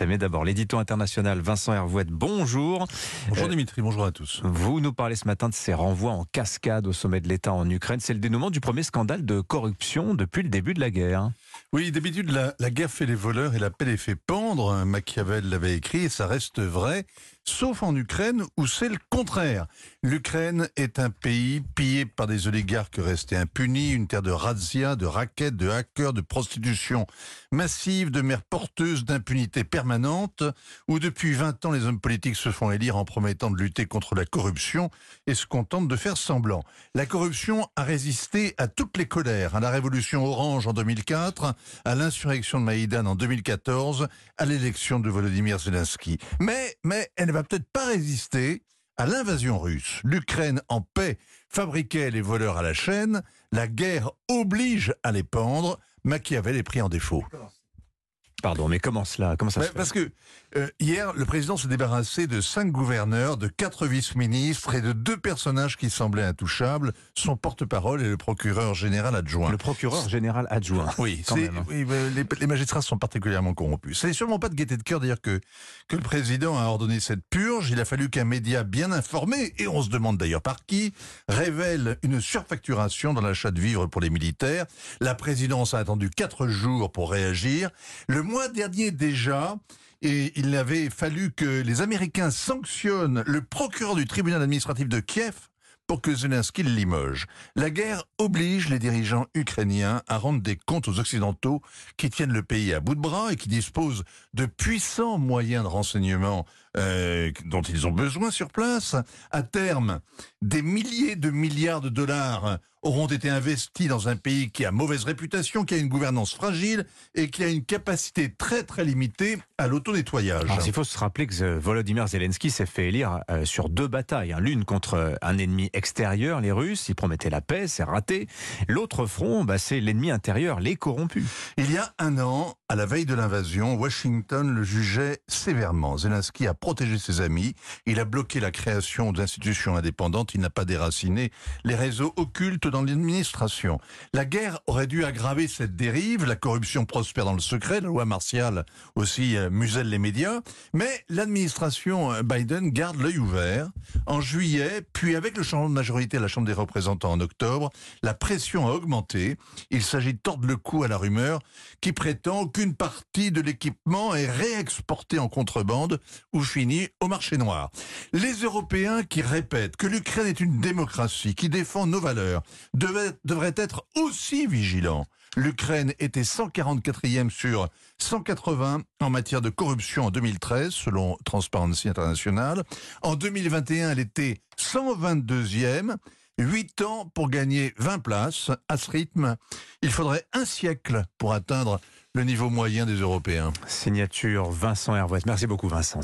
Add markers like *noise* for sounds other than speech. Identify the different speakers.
Speaker 1: suite. Mais d'abord, l'édito international Vincent Hervouette, bonjour.
Speaker 2: Bonjour Dimitri, bonjour à tous.
Speaker 1: Vous nous parlez ce matin de ces renvois en cascade au sommet de l'État en Ukraine. C'est le dénouement du premier scandale de corruption depuis le début de la guerre.
Speaker 2: Oui, d'habitude, la, la, guerre fait les voleurs et la paix les fait pendre. Machiavel l'avait écrit et ça reste vrai, sauf en Ukraine où c'est le contraire. L'Ukraine est un pays pillé par des oligarques restés impunis, une terre de razzia, de raquettes, de hackers, de prostitution massive, de mères porteuses d'impunité permanente, où depuis 20 ans les hommes politiques se font élire en promettant de lutter contre la corruption et se contentent de faire semblant. La corruption a résisté à toutes les colères, à la révolution orange en 2004, à l'insurrection de Maïdan en 2014, à l'élection de Volodymyr Zelensky. Mais, mais elle ne va peut-être pas résister à l'invasion russe. L'Ukraine en paix fabriquait les voleurs à la chaîne, la guerre oblige à les pendre, Machiavel est pris en défaut.
Speaker 1: Pardon, mais comment cela Comment ça
Speaker 2: bah,
Speaker 1: se fait
Speaker 2: Parce que euh, hier, le président s'est débarrassé de cinq gouverneurs, de quatre vice-ministres et de deux personnages qui semblaient intouchables, son porte-parole et le procureur général adjoint.
Speaker 1: Le procureur général adjoint. *laughs*
Speaker 2: Oui,
Speaker 1: quand même.
Speaker 2: oui les, les, magistrats sont particulièrement corrompus. C'est sûrement pas de gaieté de cœur d'ailleurs que, que le président a ordonné cette purge. Il a fallu qu'un média bien informé, et on se demande d'ailleurs par qui, révèle une surfacturation dans l'achat de vivres pour les militaires. La présidence a attendu quatre jours pour réagir. Le mois dernier déjà, et il avait fallu que les Américains sanctionnent le procureur du tribunal administratif de Kiev pour que Zelensky le limoge. La guerre oblige les dirigeants ukrainiens à rendre des comptes aux Occidentaux qui tiennent le pays à bout de bras et qui disposent de puissants moyens de renseignement euh, dont ils ont besoin sur place. À terme, des milliers de milliards de dollars auront été investis dans un pays qui a mauvaise réputation, qui a une gouvernance fragile et qui a une capacité très très limitée à l'auto-nettoyage.
Speaker 1: Il faut se rappeler que Volodymyr Zelensky s'est fait élire euh, sur deux batailles. Hein. L'une contre un ennemi extérieur, les Russes, il promettait la paix, c'est raté. L'autre front, bah, c'est l'ennemi intérieur, les corrompus.
Speaker 2: Il y a un an, à la veille de l'invasion, Washington le jugeait sévèrement. Zelensky a protégé ses amis, il a bloqué la création d'institutions indépendantes, il n'a pas déraciné les réseaux occultes dans l'administration. La guerre aurait dû aggraver cette dérive, la corruption prospère dans le secret, la loi martiale aussi euh, muselle les médias, mais l'administration euh, Biden garde l'œil ouvert. En juillet, puis avec le changement de majorité à la Chambre des représentants en octobre, la pression a augmenté. Il s'agit de tordre le cou à la rumeur qui prétend qu'une partie de l'équipement est réexportée en contrebande ou finit au marché noir. Les Européens qui répètent que l'Ukraine est une démocratie qui défend nos valeurs devait, devrait être aussi vigilant. L'Ukraine était 144e sur 180 en matière de corruption en 2013, selon Transparency International. En 2021, elle était 122e. 8 ans pour gagner 20 places. À ce rythme, il faudrait un siècle pour atteindre le niveau moyen des Européens.
Speaker 1: Signature Vincent Hervouet. Merci beaucoup Vincent.